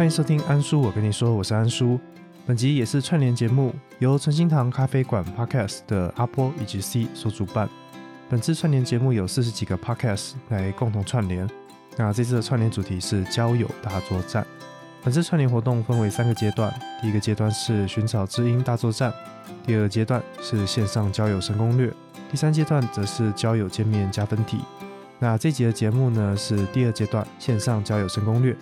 欢迎收听安叔，我跟你说，我是安叔。本集也是串联节目，由纯心堂咖啡馆 Podcast 的阿波以及 C 所主办。本次串联节目有四十几个 Podcast 来共同串联。那这次的串联主题是交友大作战。本次串联活动分为三个阶段，第一个阶段是寻找知音大作战，第二个阶段是线上交友神攻略，第三阶段则是交友见面加分题。那这集的节目呢是第二阶段线上交友神攻略，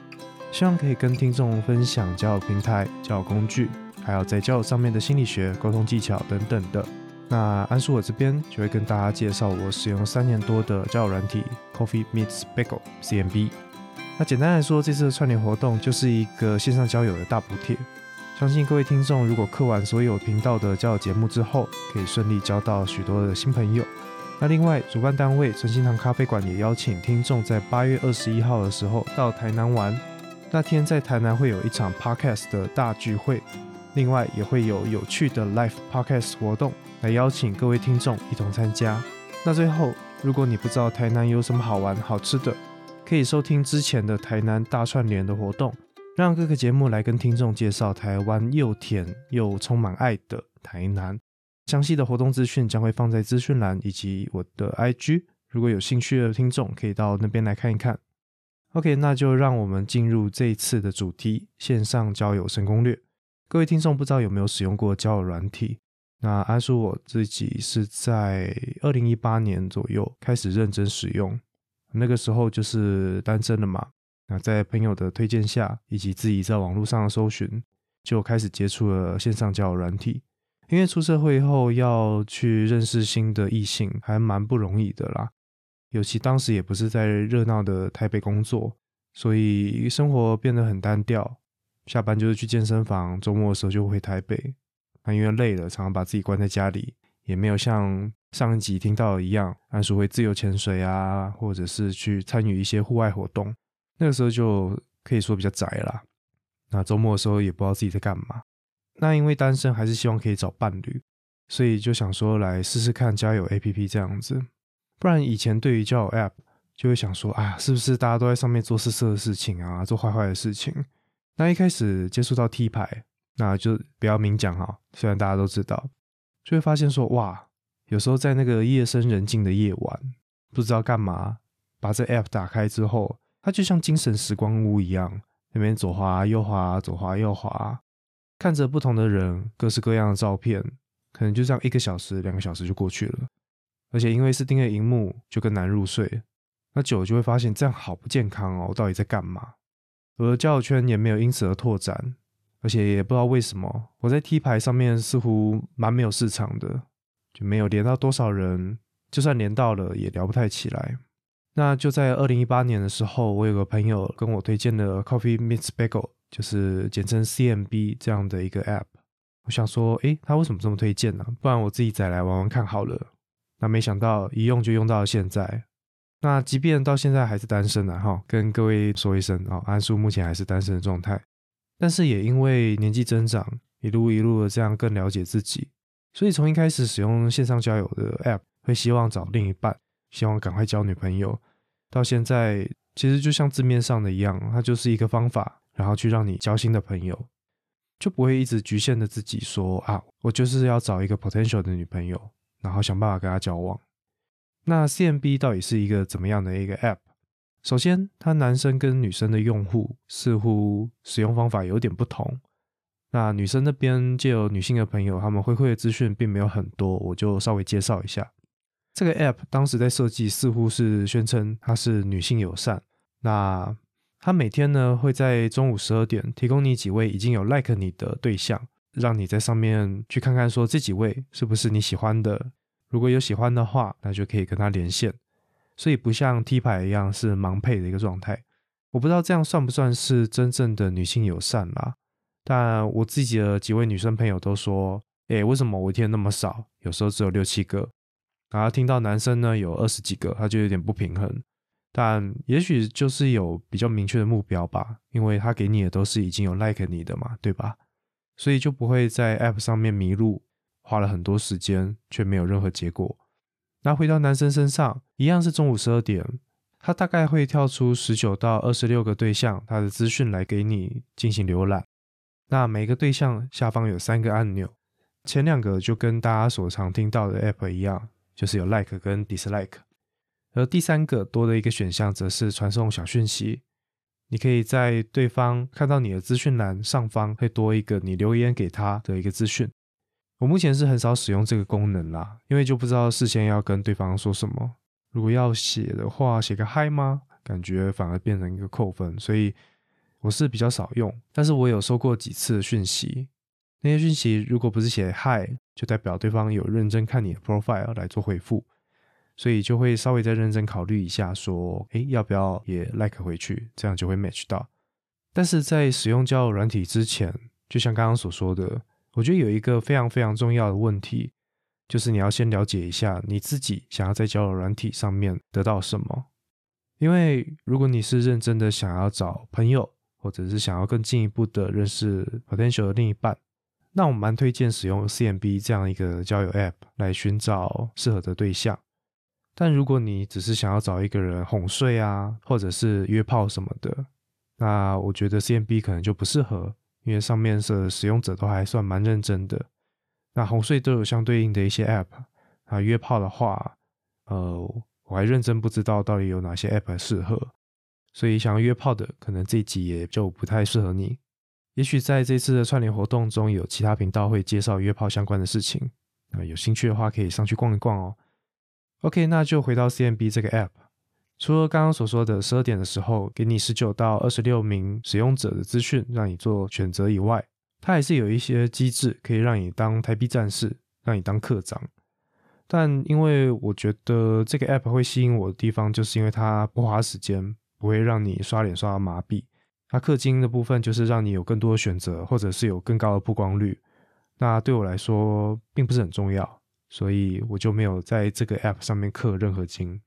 希望可以跟听众分享交友平台、交友工具，还有在交友上面的心理学、沟通技巧等等的。那安叔我这边就会跟大家介绍我使用三年多的交友软体 Coffee Meets Bagel CMB。那简单来说，这次的串联活动就是一个线上交友的大补贴。相信各位听众如果刻完所有频道的交友节目之后，可以顺利交到许多的新朋友。那另外，主办单位纯心堂咖啡馆也邀请听众在八月二十一号的时候到台南玩。那天在台南会有一场 Podcast 的大聚会，另外也会有有趣的 Live Podcast 活动。来邀请各位听众一同参加。那最后，如果你不知道台南有什么好玩好吃的，可以收听之前的台南大串联的活动，让各个节目来跟听众介绍台湾又甜又充满爱的台南。详细的活动资讯将会放在资讯栏以及我的 IG，如果有兴趣的听众可以到那边来看一看。OK，那就让我们进入这一次的主题——线上交友神攻略。各位听众不知道有没有使用过交友软体？那安叔我自己是在二零一八年左右开始认真使用，那个时候就是单身了嘛。那在朋友的推荐下，以及自己在网络上的搜寻，就开始接触了线上交友软体。因为出社会后要去认识新的异性，还蛮不容易的啦。尤其当时也不是在热闹的台北工作，所以生活变得很单调。下班就是去健身房，周末的时候就回台北。那因为累了，常常把自己关在家里，也没有像上一集听到的一样，安叔会自由潜水啊，或者是去参与一些户外活动。那个时候就可以说比较宅啦。那周末的时候也不知道自己在干嘛。那因为单身，还是希望可以找伴侣，所以就想说来试试看交友 APP 这样子。不然以前对于交友 App 就会想说，啊，是不是大家都在上面做色色的事情啊，做坏坏的事情？那一开始接触到 T 牌。那就不要明讲哈，虽然大家都知道，就会发现说哇，有时候在那个夜深人静的夜晚，不知道干嘛，把这 app 打开之后，它就像精神时光屋一样，那边左滑右滑，左滑右滑，看着不同的人，各式各样的照片，可能就这样一个小时、两个小时就过去了。而且因为是盯着荧幕，就更难入睡。那久了就会发现这样好不健康哦，我到底在干嘛？我的交友圈也没有因此而拓展。而且也不知道为什么，我在 T 牌上面似乎蛮没有市场的，就没有连到多少人，就算连到了也聊不太起来。那就在二零一八年的时候，我有个朋友跟我推荐了 Coffee Meets Bagel，就是简称 CMB 这样的一个 App。我想说，诶，他为什么这么推荐呢？不然我自己再来玩玩看好了。那没想到一用就用到了现在。那即便到现在还是单身啊，哈，跟各位说一声哦，安叔目前还是单身的状态。但是也因为年纪增长，一路一路的这样更了解自己，所以从一开始使用线上交友的 App，会希望找另一半，希望赶快交女朋友，到现在其实就像字面上的一样，它就是一个方法，然后去让你交新的朋友，就不会一直局限的自己说啊，我就是要找一个 potential 的女朋友，然后想办法跟他交往。那 CMB 到底是一个怎么样的一个 App？首先，它男生跟女生的用户似乎使用方法有点不同。那女生那边借由女性的朋友，他们回馈的资讯并没有很多，我就稍微介绍一下。这个 App 当时在设计，似乎是宣称它是女性友善。那它每天呢会在中午十二点提供你几位已经有 like 你的对象，让你在上面去看看，说这几位是不是你喜欢的。如果有喜欢的话，那就可以跟他连线。所以不像 T 牌一样是盲配的一个状态，我不知道这样算不算是真正的女性友善啦。但我自己的几位女生朋友都说，诶，为什么我一天那么少？有时候只有六七个，然后听到男生呢有二十几个，他就有点不平衡。但也许就是有比较明确的目标吧，因为他给你的都是已经有 like 你的嘛，对吧？所以就不会在 app 上面迷路，花了很多时间却没有任何结果。那回到男生身上，一样是中午十二点，他大概会跳出十九到二十六个对象，他的资讯来给你进行浏览。那每个对象下方有三个按钮，前两个就跟大家所常听到的 App 一样，就是有 Like 跟 Dislike，而第三个多的一个选项则是传送小讯息。你可以在对方看到你的资讯栏上方会多一个你留言给他的一个资讯。我目前是很少使用这个功能啦，因为就不知道事先要跟对方说什么。如果要写的话，写个嗨吗？感觉反而变成一个扣分，所以我是比较少用。但是我有收过几次讯息，那些讯息如果不是写嗨，就代表对方有认真看你的 profile 来做回复。所以就会稍微再认真考虑一下，说，诶，要不要也 like 回去？这样就会 match 到。但是在使用交友软体之前，就像刚刚所说的，我觉得有一个非常非常重要的问题，就是你要先了解一下你自己想要在交友软体上面得到什么。因为如果你是认真的想要找朋友，或者是想要更进一步的认识 potential 的另一半，那我蛮推荐使用 CMB 这样一个交友 app 来寻找适合的对象。但如果你只是想要找一个人哄睡啊，或者是约炮什么的，那我觉得 CMB 可能就不适合，因为上面的使用者都还算蛮认真的。那哄睡都有相对应的一些 App 啊，约炮的话，呃，我还认真不知道到底有哪些 App 适合，所以想要约炮的，可能这一集也就不太适合你。也许在这次的串联活动中，有其他频道会介绍约炮相关的事情，那有兴趣的话可以上去逛一逛哦。OK，那就回到 CMB 这个 App。除了刚刚所说的十二点的时候给你十九到二十六名使用者的资讯，让你做选择以外，它还是有一些机制可以让你当台币战士，让你当课长。但因为我觉得这个 App 会吸引我的地方，就是因为它不花时间，不会让你刷脸刷到麻痹。它氪金的部分就是让你有更多的选择，或者是有更高的曝光率。那对我来说并不是很重要。所以我就没有在这个 app 上面氪任何金。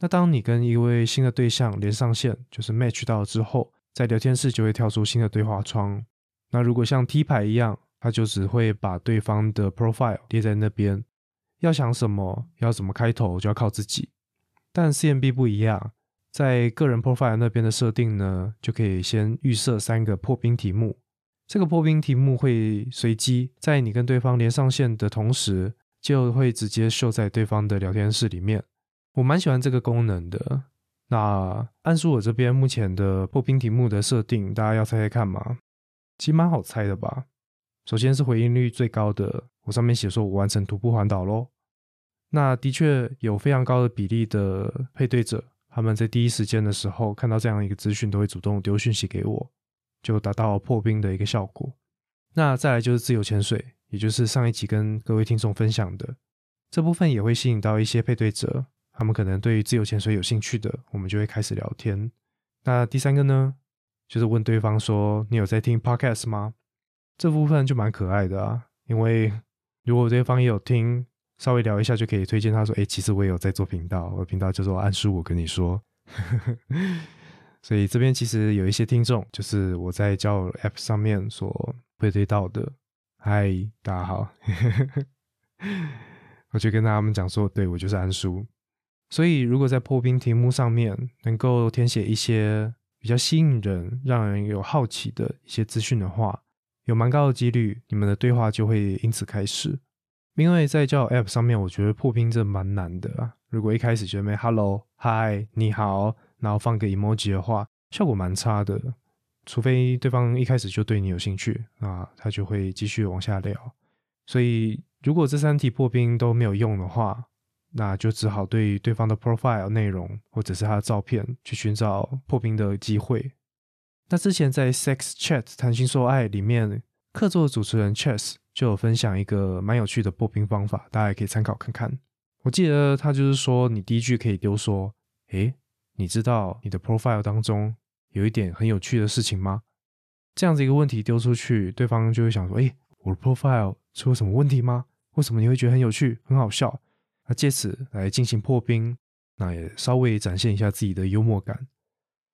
那当你跟一位新的对象连上线，就是 match 到之后，在聊天室就会跳出新的对话窗。那如果像 T 牌一样，它就只会把对方的 profile 列在那边，要想什么，要怎么开头，就要靠自己。但 CMB 不一样，在个人 profile 那边的设定呢，就可以先预设三个破冰题目。这个破冰题目会随机在你跟对方连上线的同时。就会直接秀在对方的聊天室里面，我蛮喜欢这个功能的。那按说我这边目前的破冰题目的设定，大家要猜猜看吗？其实蛮好猜的吧。首先是回应率最高的，我上面写说我完成徒步环岛喽。那的确有非常高的比例的配对者，他们在第一时间的时候看到这样一个资讯，都会主动丢讯息给我，就达到破冰的一个效果。那再来就是自由潜水。也就是上一集跟各位听众分享的这部分，也会吸引到一些配对者，他们可能对于自由潜水有兴趣的，我们就会开始聊天。那第三个呢，就是问对方说：“你有在听 podcast 吗？”这部分就蛮可爱的啊，因为如果对方也有听，稍微聊一下就可以推荐他说：“哎，其实我也有在做频道，我的频道叫做安叔。”我跟你说，所以这边其实有一些听众，就是我在交友 app 上面所配对到的。嗨，大家好，我就跟他们讲说，对我就是安叔。所以，如果在破冰题目上面能够填写一些比较吸引人、让人有好奇的一些资讯的话，有蛮高的几率，你们的对话就会因此开始。因为在交友 App 上面，我觉得破冰这蛮难的。如果一开始就没 Hello、Hi、你好，然后放个 emoji 的话，效果蛮差的。除非对方一开始就对你有兴趣，那他就会继续往下聊。所以，如果这三题破冰都没有用的话，那就只好对对方的 profile 内容或者是他的照片去寻找破冰的机会。那之前在 Sex Chat 谈心说爱里面，客座主持人 Chess 就有分享一个蛮有趣的破冰方法，大家也可以参考看看。我记得他就是说，你第一句可以丢说：“诶，你知道你的 profile 当中。”有一点很有趣的事情吗？这样子一个问题丢出去，对方就会想说：“哎，我的 profile 出了什么问题吗？为什么你会觉得很有趣、很好笑？”那借此来进行破冰，那也稍微展现一下自己的幽默感。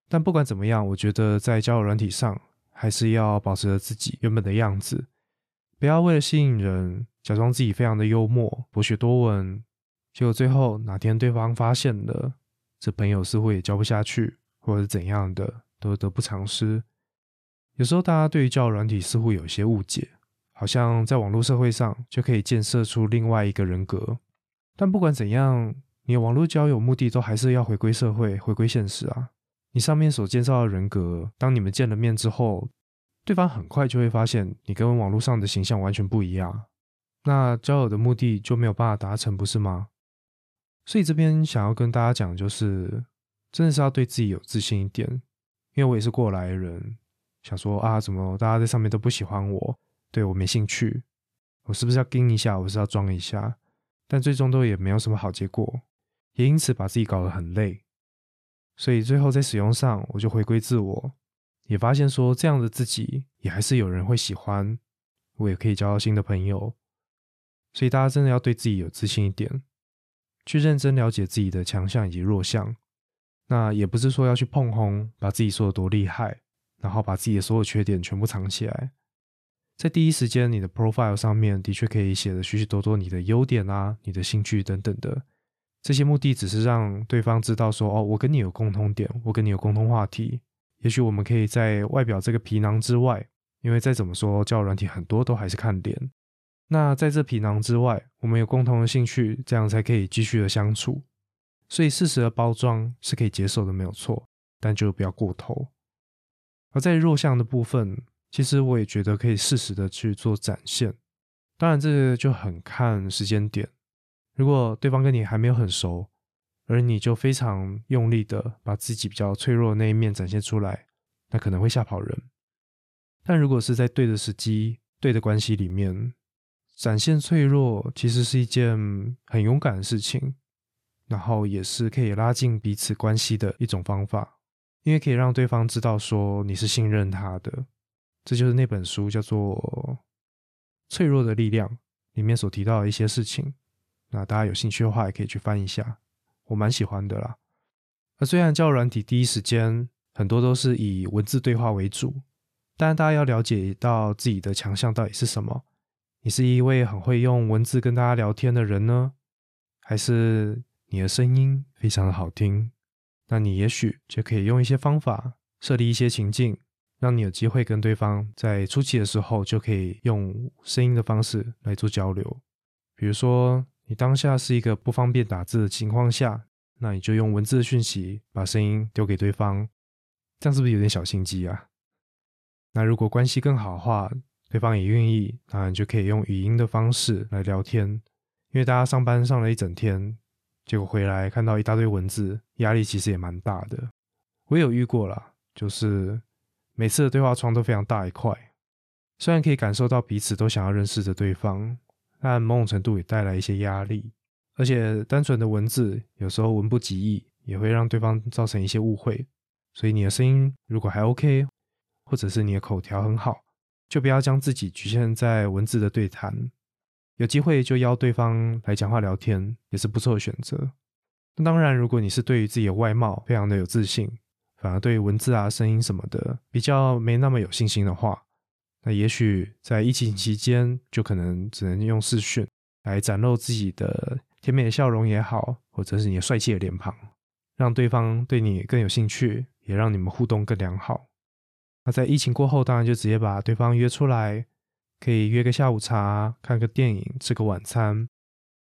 但不管怎么样，我觉得在交友软体上，还是要保持着自己原本的样子，不要为了吸引人，假装自己非常的幽默、博学多闻，结果最后哪天对方发现了。这朋友似乎也交不下去，或者是怎样的，都得不偿失。有时候大家对于交友软体似乎有些误解，好像在网络社会上就可以建设出另外一个人格。但不管怎样，你的网络交友目的都还是要回归社会、回归现实啊。你上面所介绍的人格，当你们见了面之后，对方很快就会发现你跟网络上的形象完全不一样。那交友的目的就没有办法达成，不是吗？所以这边想要跟大家讲，就是真的是要对自己有自信一点。因为我也是过来人，想说啊，怎么大家在上面都不喜欢我，对我没兴趣，我是不是要盯一下？我是要装一下？但最终都也没有什么好结果，也因此把自己搞得很累。所以最后在使用上，我就回归自我，也发现说这样的自己也还是有人会喜欢，我也可以交到新的朋友。所以大家真的要对自己有自信一点，去认真了解自己的强项以及弱项。那也不是说要去碰轰，把自己说的多厉害，然后把自己的所有缺点全部藏起来。在第一时间，你的 profile 上面的确可以写的许许多多你的优点啊、你的兴趣等等的。这些目的只是让对方知道说，哦，我跟你有共同点，我跟你有共同话题。也许我们可以在外表这个皮囊之外，因为再怎么说，交友软体很多都还是看脸。那在这皮囊之外，我们有共同的兴趣，这样才可以继续的相处。所以适时的包装是可以接受的，没有错，但就不要过头。而在弱项的部分，其实我也觉得可以适时的去做展现。当然，这就很看时间点。如果对方跟你还没有很熟，而你就非常用力的把自己比较脆弱的那一面展现出来，那可能会吓跑人。但如果是在对的时机、对的关系里面，展现脆弱，其实是一件很勇敢的事情，然后也是可以拉近彼此关系的一种方法，因为可以让对方知道说你是信任他的。这就是那本书叫做《脆弱的力量》里面所提到的一些事情。那大家有兴趣的话，也可以去翻一下，我蛮喜欢的啦。那虽然教软体第一时间很多都是以文字对话为主，但大家要了解到自己的强项到底是什么。你是一位很会用文字跟大家聊天的人呢，还是你的声音非常的好听？那你也许就可以用一些方法设立一些情境，让你有机会跟对方在初期的时候就可以用声音的方式来做交流，比如说。你当下是一个不方便打字的情况下，那你就用文字的讯息把声音丢给对方，这样是不是有点小心机啊？那如果关系更好的话，对方也愿意，那你就可以用语音的方式来聊天。因为大家上班上了一整天，结果回来看到一大堆文字，压力其实也蛮大的。我有遇过啦，就是每次的对话窗都非常大一块，虽然可以感受到彼此都想要认识着对方。但某种程度也带来一些压力，而且单纯的文字有时候文不及义，也会让对方造成一些误会。所以你的声音如果还 OK，或者是你的口条很好，就不要将自己局限在文字的对谈。有机会就邀对方来讲话聊天，也是不错的选择。那当然，如果你是对于自己的外貌非常的有自信，反而对于文字啊、声音什么的比较没那么有信心的话，那也许在疫情期间，就可能只能用视讯来展露自己的甜美的笑容也好，或者是你的帅气的脸庞，让对方对你更有兴趣，也让你们互动更良好。那在疫情过后，当然就直接把对方约出来，可以约个下午茶，看个电影，吃个晚餐。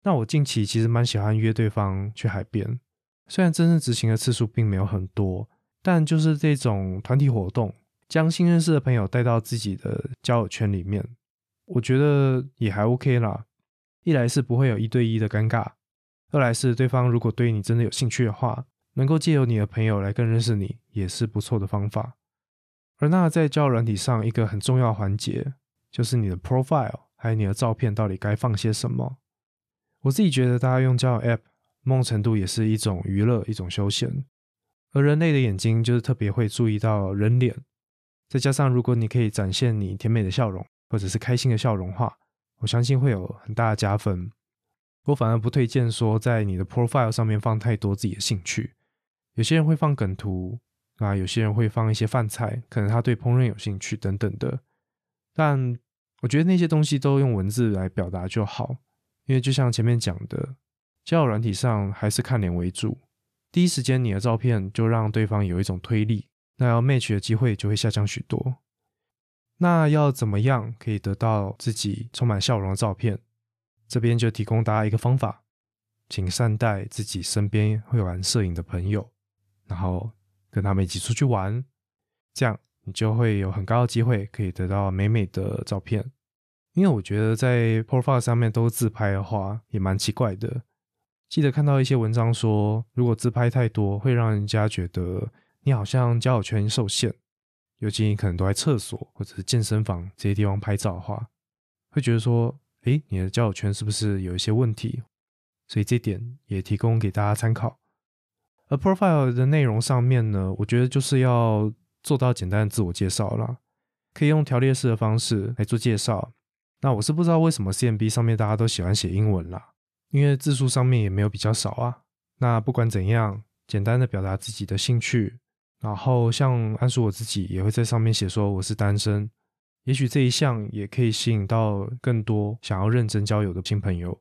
那我近期其实蛮喜欢约对方去海边，虽然真正执行的次数并没有很多，但就是这种团体活动。将新认识的朋友带到自己的交友圈里面，我觉得也还 OK 啦。一来是不会有一对一的尴尬，二来是对方如果对你真的有兴趣的话，能够借由你的朋友来更认识你，也是不错的方法。而那在交友软体上一个很重要环节，就是你的 profile 还有你的照片到底该放些什么。我自己觉得大家用交友 app 某种程度也是一种娱乐，一种休闲。而人类的眼睛就是特别会注意到人脸。再加上，如果你可以展现你甜美的笑容，或者是开心的笑容话，我相信会有很大的加分。我反而不推荐说在你的 profile 上面放太多自己的兴趣。有些人会放梗图啊，有些人会放一些饭菜，可能他对烹饪有兴趣等等的。但我觉得那些东西都用文字来表达就好，因为就像前面讲的，交友软体上还是看脸为主，第一时间你的照片就让对方有一种推力，那要 match 的机会就会下降许多。那要怎么样可以得到自己充满笑容的照片？这边就提供大家一个方法，请善待自己身边会玩摄影的朋友，然后跟他们一起出去玩，这样你就会有很高的机会可以得到美美的照片。因为我觉得在 profile 上面都自拍的话，也蛮奇怪的。记得看到一些文章说，如果自拍太多，会让人家觉得你好像交友圈受限。尤其你可能都在厕所或者是健身房这些地方拍照的话，会觉得说，诶，你的交友圈是不是有一些问题？所以这点也提供给大家参考。而 profile 的内容上面呢，我觉得就是要做到简单的自我介绍啦，可以用条列式的方式来做介绍。那我是不知道为什么 CMB 上面大家都喜欢写英文啦，因为字数上面也没有比较少啊。那不管怎样，简单的表达自己的兴趣。然后像安叔我自己也会在上面写说我是单身，也许这一项也可以吸引到更多想要认真交友的新朋友。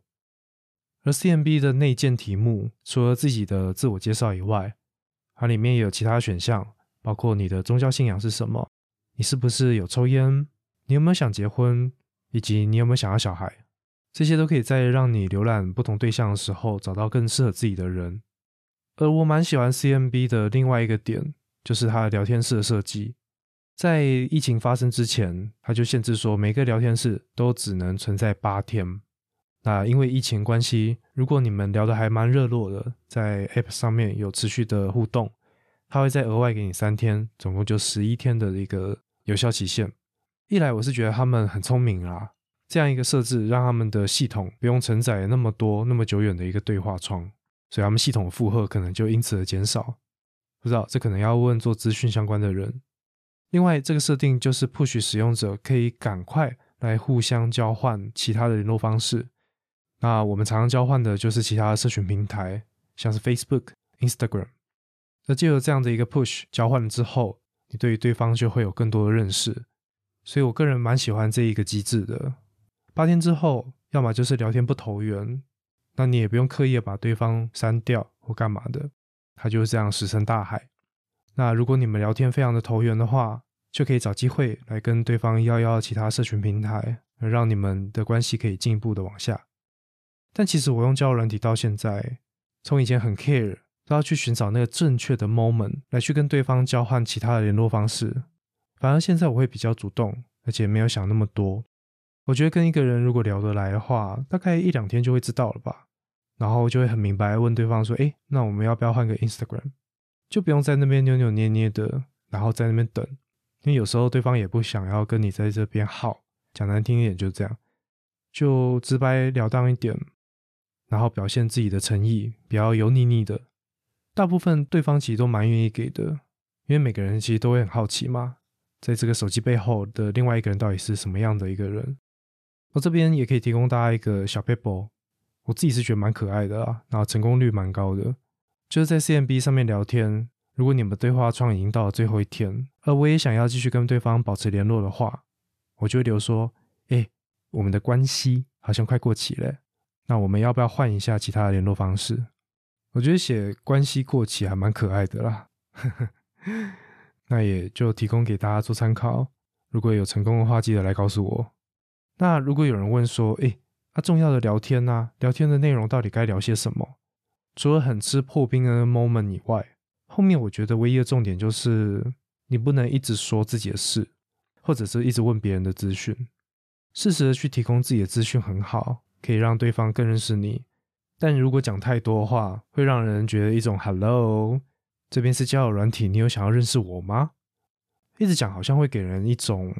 而 CMB 的内建题目除了自己的自我介绍以外，它里面也有其他选项，包括你的宗教信仰是什么，你是不是有抽烟，你有没有想结婚，以及你有没有想要小孩，这些都可以在让你浏览不同对象的时候找到更适合自己的人。而我蛮喜欢 CMB 的另外一个点。就是它的聊天室的设计，在疫情发生之前，它就限制说每个聊天室都只能存在八天。那因为疫情关系，如果你们聊得还蛮热络的，在 App 上面有持续的互动，它会再额外给你三天，总共就十一天的一个有效期限。一来我是觉得他们很聪明啦，这样一个设置让他们的系统不用承载那么多那么久远的一个对话窗，所以他们系统的负荷可能就因此而减少。不知道，这可能要问做资讯相关的人。另外，这个设定就是 push 使用者可以赶快来互相交换其他的联络方式。那我们常常交换的就是其他的社群平台，像是 Facebook、Instagram。那借由这样的一个 push 交换之后，你对于对方就会有更多的认识。所以我个人蛮喜欢这一个机制的。八天之后，要么就是聊天不投缘，那你也不用刻意把对方删掉或干嘛的。他就是这样石沉大海。那如果你们聊天非常的投缘的话，就可以找机会来跟对方要要其他社群平台，让你们的关系可以进一步的往下。但其实我用交友软体到现在，从以前很 care，都要去寻找那个正确的 moment 来去跟对方交换其他的联络方式，反而现在我会比较主动，而且没有想那么多。我觉得跟一个人如果聊得来的话，大概一两天就会知道了吧。然后就会很明白问对方说：“哎，那我们要不要换个 Instagram？就不用在那边扭扭捏捏的，然后在那边等，因为有时候对方也不想要跟你在这边耗。讲难听一点就这样，就直白了当一点，然后表现自己的诚意，不要油腻腻的。大部分对方其实都蛮愿意给的，因为每个人其实都会很好奇嘛，在这个手机背后的另外一个人到底是什么样的一个人。我这边也可以提供大家一个小 paper。”我自己是觉得蛮可爱的啊，然后成功率蛮高的。就是在 CMB 上面聊天，如果你们对话窗已经到了最后一天，而我也想要继续跟对方保持联络的话，我就会留说：“哎，我们的关系好像快过期了，那我们要不要换一下其他的联络方式？”我觉得写关系过期还蛮可爱的啦，那也就提供给大家做参考。如果有成功的话，记得来告诉我。那如果有人问说：“哎，那重要的聊天呢？聊天的内容到底该聊些什么？除了很吃破冰的 moment 以外，后面我觉得唯一的重点就是你不能一直说自己的事，或者是一直问别人的资讯。适时的去提供自己的资讯很好，可以让对方更认识你。但如果讲太多话，会让人觉得一种 “hello”，这边是交友软体，你有想要认识我吗？一直讲好像会给人一种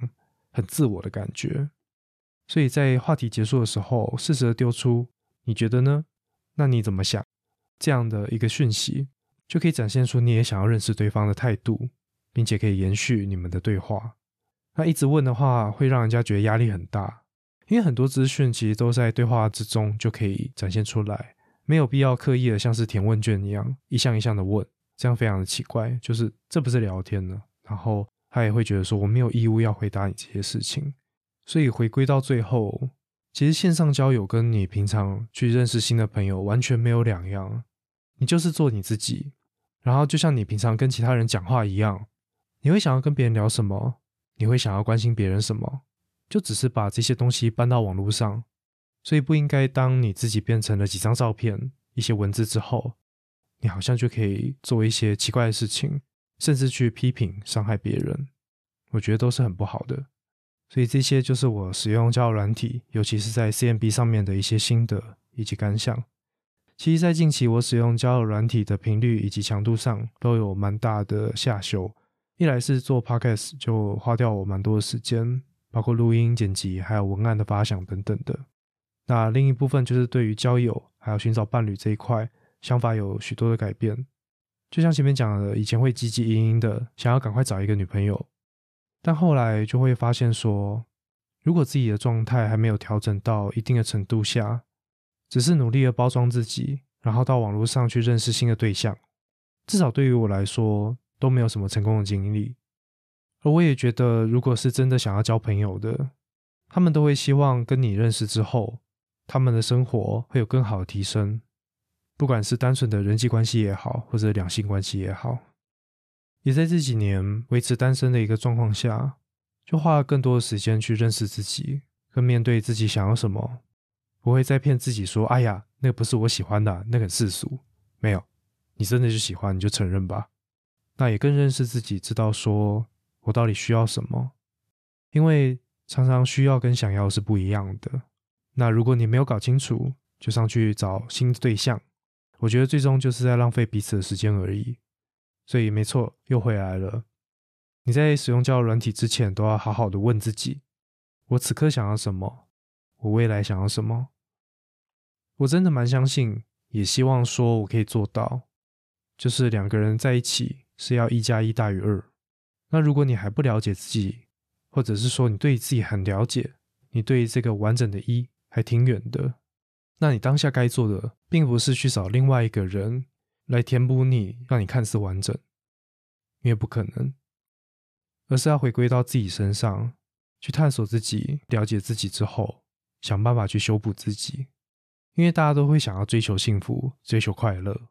很自我的感觉。所以在话题结束的时候，适时的丢出“你觉得呢？那你怎么想？”这样的一个讯息，就可以展现出你也想要认识对方的态度，并且可以延续你们的对话。那一直问的话，会让人家觉得压力很大，因为很多资讯其实都在对话之中就可以展现出来，没有必要刻意的像是填问卷一样一项一项的问，这样非常的奇怪。就是这不是聊天呢？然后他也会觉得说我没有义务要回答你这些事情。所以回归到最后，其实线上交友跟你平常去认识新的朋友完全没有两样。你就是做你自己，然后就像你平常跟其他人讲话一样，你会想要跟别人聊什么？你会想要关心别人什么？就只是把这些东西搬到网络上，所以不应该当你自己变成了几张照片、一些文字之后，你好像就可以做一些奇怪的事情，甚至去批评、伤害别人。我觉得都是很不好的。所以这些就是我使用交友软体，尤其是在 CMB 上面的一些心得以及感想。其实，在近期我使用交友软体的频率以及强度上都有蛮大的下修。一来是做 Podcast 就花掉我蛮多的时间，包括录音、剪辑，还有文案的发想等等的。那另一部分就是对于交友还有寻找伴侣这一块，想法有许多的改变。就像前面讲的，以前会汲汲营营的想要赶快找一个女朋友，但后来就会发现说，如果自己的状态还没有调整到一定的程度下，只是努力的包装自己，然后到网络上去认识新的对象，至少对于我来说都没有什么成功的经历。而我也觉得，如果是真的想要交朋友的，他们都会希望跟你认识之后，他们的生活会有更好的提升，不管是单纯的人际关系也好，或者两性关系也好。也在这几年维持单身的一个状况下，就花了更多的时间去认识自己，跟面对自己想要什么。不会再骗自己说：“哎呀，那个不是我喜欢的，那个很世俗。”没有，你真的就喜欢，你就承认吧。那也更认识自己，知道说我到底需要什么。因为常常需要跟想要是不一样的。那如果你没有搞清楚，就上去找新对象，我觉得最终就是在浪费彼此的时间而已。所以没错，又回来了。你在使用交友软体之前，都要好好的问自己：我此刻想要什么？我未来想要什么？我真的蛮相信，也希望说我可以做到，就是两个人在一起是要一加一大于二。那如果你还不了解自己，或者是说你对自己很了解，你对这个完整的一还挺远的，那你当下该做的，并不是去找另外一个人来填补你，让你看似完整，因为不可能，而是要回归到自己身上，去探索自己，了解自己之后，想办法去修补自己。因为大家都会想要追求幸福、追求快乐，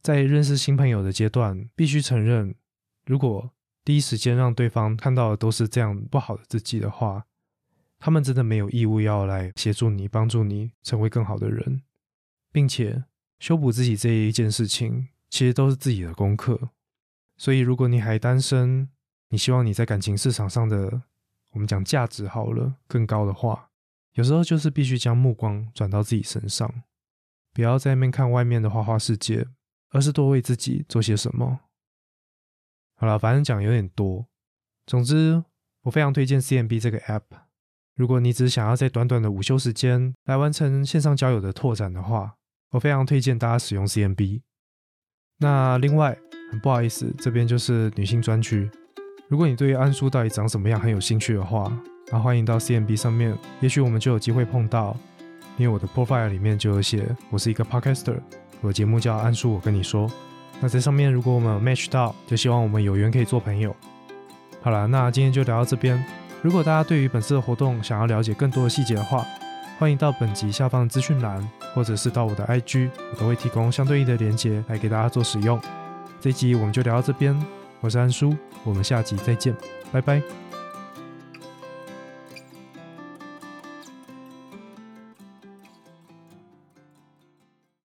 在认识新朋友的阶段，必须承认，如果第一时间让对方看到的都是这样不好的自己的话，他们真的没有义务要来协助你、帮助你成为更好的人，并且修补自己这一件事情，其实都是自己的功课。所以，如果你还单身，你希望你在感情市场上的，我们讲价值好了更高的话。有时候就是必须将目光转到自己身上，不要在面看外面的花花世界，而是多为自己做些什么。好了，反正讲有点多。总之，我非常推荐 CMB 这个 App。如果你只想要在短短的午休时间来完成线上交友的拓展的话，我非常推荐大家使用 CMB。那另外，很不好意思，这边就是女性专区。如果你对于安叔到底长什么样很有兴趣的话，那欢迎到 CMB 上面，也许我们就有机会碰到。因为我的 profile 里面就有写，我是一个 podcaster，我的节目叫安叔。我跟你说，那在上面如果我们有 match 到，就希望我们有缘可以做朋友。好了，那今天就聊到这边。如果大家对于本次的活动想要了解更多的细节的话，欢迎到本集下方的资讯栏，或者是到我的 IG，我都会提供相对应的连接来给大家做使用。这集我们就聊到这边，我是安叔，我们下集再见，拜拜。